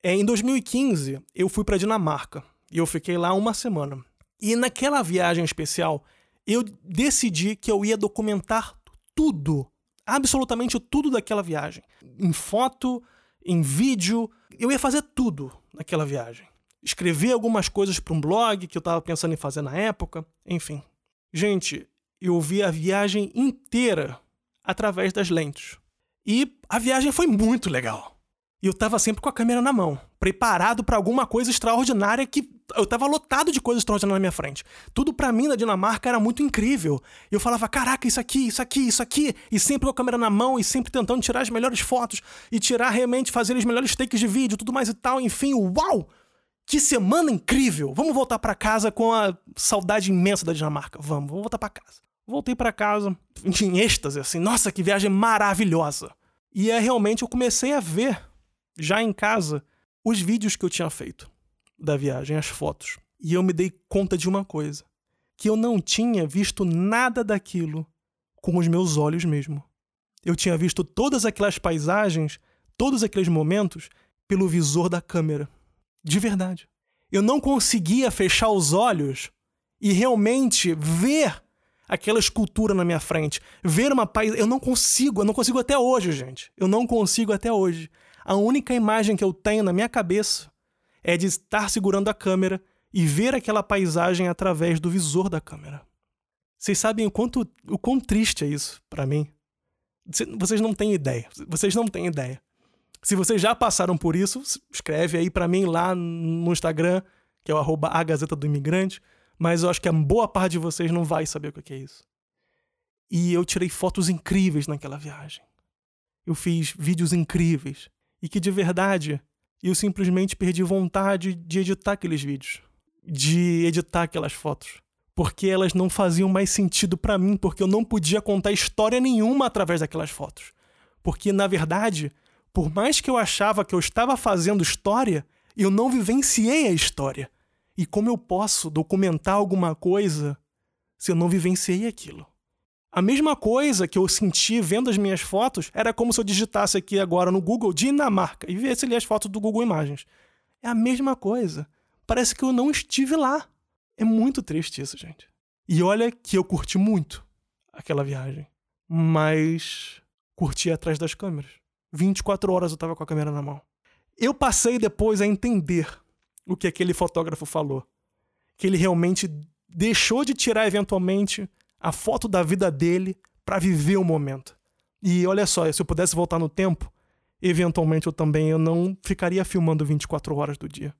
É, em 2015, eu fui para Dinamarca e eu fiquei lá uma semana. E naquela viagem especial, eu decidi que eu ia documentar tudo, absolutamente tudo daquela viagem. Em foto, em vídeo, eu ia fazer tudo naquela viagem. Escrever algumas coisas para um blog que eu estava pensando em fazer na época, enfim. Gente, eu vi a viagem inteira através das lentes. E a viagem foi muito legal. E eu tava sempre com a câmera na mão, preparado para alguma coisa extraordinária que eu tava lotado de coisas extraordinárias na minha frente. Tudo para mim na Dinamarca era muito incrível. Eu falava, caraca, isso aqui, isso aqui, isso aqui, e sempre com a câmera na mão e sempre tentando tirar as melhores fotos e tirar realmente fazer os melhores takes de vídeo, tudo mais e tal, enfim, uau! Que semana incrível! Vamos voltar para casa com a saudade imensa da Dinamarca. Vamos, vamos voltar para casa. Voltei para casa *laughs* em êxtase assim, nossa, que viagem maravilhosa. E é realmente eu comecei a ver já em casa, os vídeos que eu tinha feito da viagem, as fotos. E eu me dei conta de uma coisa: que eu não tinha visto nada daquilo com os meus olhos mesmo. Eu tinha visto todas aquelas paisagens, todos aqueles momentos, pelo visor da câmera. De verdade. Eu não conseguia fechar os olhos e realmente ver aquela escultura na minha frente, ver uma paisagem. Eu não consigo, eu não consigo até hoje, gente. Eu não consigo até hoje a única imagem que eu tenho na minha cabeça é de estar segurando a câmera e ver aquela paisagem através do visor da câmera. Vocês sabem o quanto o quão triste é isso para mim? Vocês não têm ideia. Vocês não têm ideia. Se vocês já passaram por isso, escreve aí para mim lá no Instagram, que é o arroba a Gazeta do Imigrante, mas eu acho que a boa parte de vocês não vai saber o que é isso. E eu tirei fotos incríveis naquela viagem. Eu fiz vídeos incríveis e que de verdade eu simplesmente perdi vontade de editar aqueles vídeos, de editar aquelas fotos, porque elas não faziam mais sentido para mim, porque eu não podia contar história nenhuma através daquelas fotos. Porque na verdade, por mais que eu achava que eu estava fazendo história, eu não vivenciei a história. E como eu posso documentar alguma coisa se eu não vivenciei aquilo? A mesma coisa que eu senti vendo as minhas fotos era como se eu digitasse aqui agora no Google Dinamarca e viesse ali as fotos do Google Imagens. É a mesma coisa. Parece que eu não estive lá. É muito triste isso, gente. E olha que eu curti muito aquela viagem. Mas curti atrás das câmeras. 24 horas eu tava com a câmera na mão. Eu passei depois a entender o que aquele fotógrafo falou. Que ele realmente deixou de tirar eventualmente a foto da vida dele para viver o momento. E olha só, se eu pudesse voltar no tempo, eventualmente eu também eu não ficaria filmando 24 horas do dia.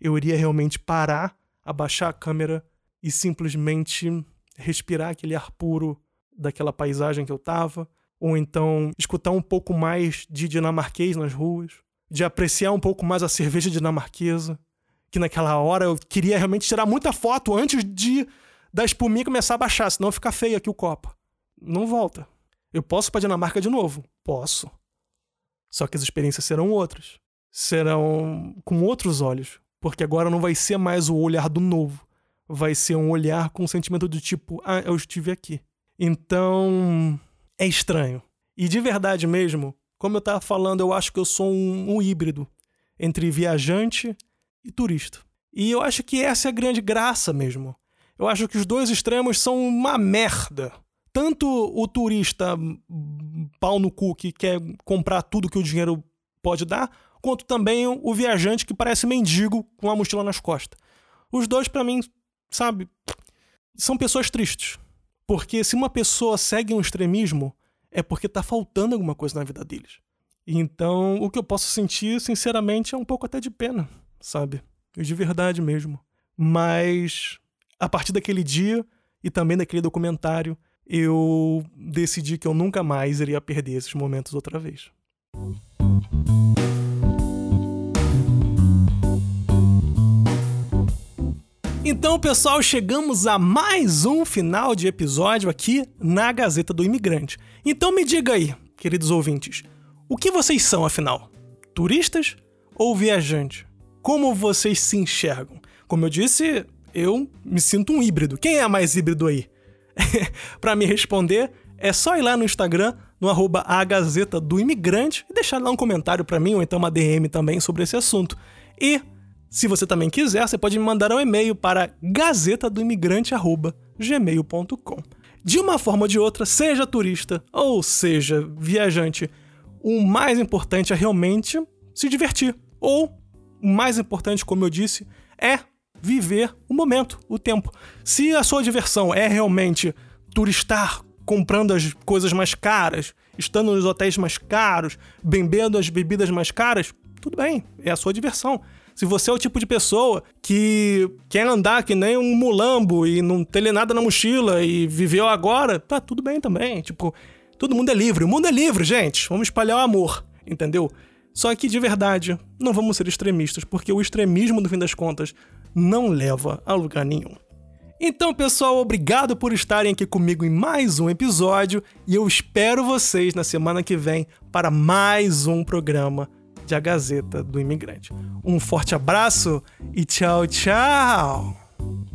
Eu iria realmente parar, abaixar a câmera e simplesmente respirar aquele ar puro daquela paisagem que eu tava, ou então escutar um pouco mais de dinamarquês nas ruas, de apreciar um pouco mais a cerveja dinamarquesa, que naquela hora eu queria realmente tirar muita foto antes de da espuminha começar a baixar, senão fica feio aqui o copo. Não volta. Eu posso para Dinamarca de novo? Posso. Só que as experiências serão outras. Serão com outros olhos. Porque agora não vai ser mais o olhar do novo. Vai ser um olhar com um sentimento do tipo, ah, eu estive aqui. Então, é estranho. E de verdade mesmo, como eu tava falando, eu acho que eu sou um, um híbrido entre viajante e turista. E eu acho que essa é a grande graça mesmo. Eu acho que os dois extremos são uma merda. Tanto o turista pau no cu que quer comprar tudo que o dinheiro pode dar, quanto também o viajante que parece mendigo com a mochila nas costas. Os dois, para mim, sabe, são pessoas tristes. Porque se uma pessoa segue um extremismo, é porque tá faltando alguma coisa na vida deles. Então, o que eu posso sentir, sinceramente, é um pouco até de pena, sabe? De verdade mesmo. Mas a partir daquele dia e também daquele documentário, eu decidi que eu nunca mais iria perder esses momentos outra vez. Então, pessoal, chegamos a mais um final de episódio aqui na Gazeta do Imigrante. Então me diga aí, queridos ouvintes, o que vocês são afinal? Turistas ou viajantes? Como vocês se enxergam? Como eu disse, eu me sinto um híbrido. Quem é mais híbrido aí? *laughs* para me responder, é só ir lá no Instagram, no arroba a Gazeta do Imigrante, e deixar lá um comentário para mim, ou então uma DM também sobre esse assunto. E, se você também quiser, você pode me mandar um e-mail para gazetadoimigrante.gmail.com. De uma forma ou de outra, seja turista ou seja viajante, o mais importante é realmente se divertir. Ou, o mais importante, como eu disse, é viver o momento, o tempo. Se a sua diversão é realmente turistar comprando as coisas mais caras, estando nos hotéis mais caros, bebendo as bebidas mais caras, tudo bem, é a sua diversão. Se você é o tipo de pessoa que quer andar que nem um mulambo e não ter nada na mochila e viveu agora, tá tudo bem também. Tipo, todo mundo é livre. O mundo é livre, gente. Vamos espalhar o amor, entendeu? Só que de verdade, não vamos ser extremistas, porque o extremismo, no fim das contas, não leva a lugar nenhum. Então, pessoal, obrigado por estarem aqui comigo em mais um episódio e eu espero vocês na semana que vem para mais um programa de A Gazeta do Imigrante. Um forte abraço e tchau, tchau!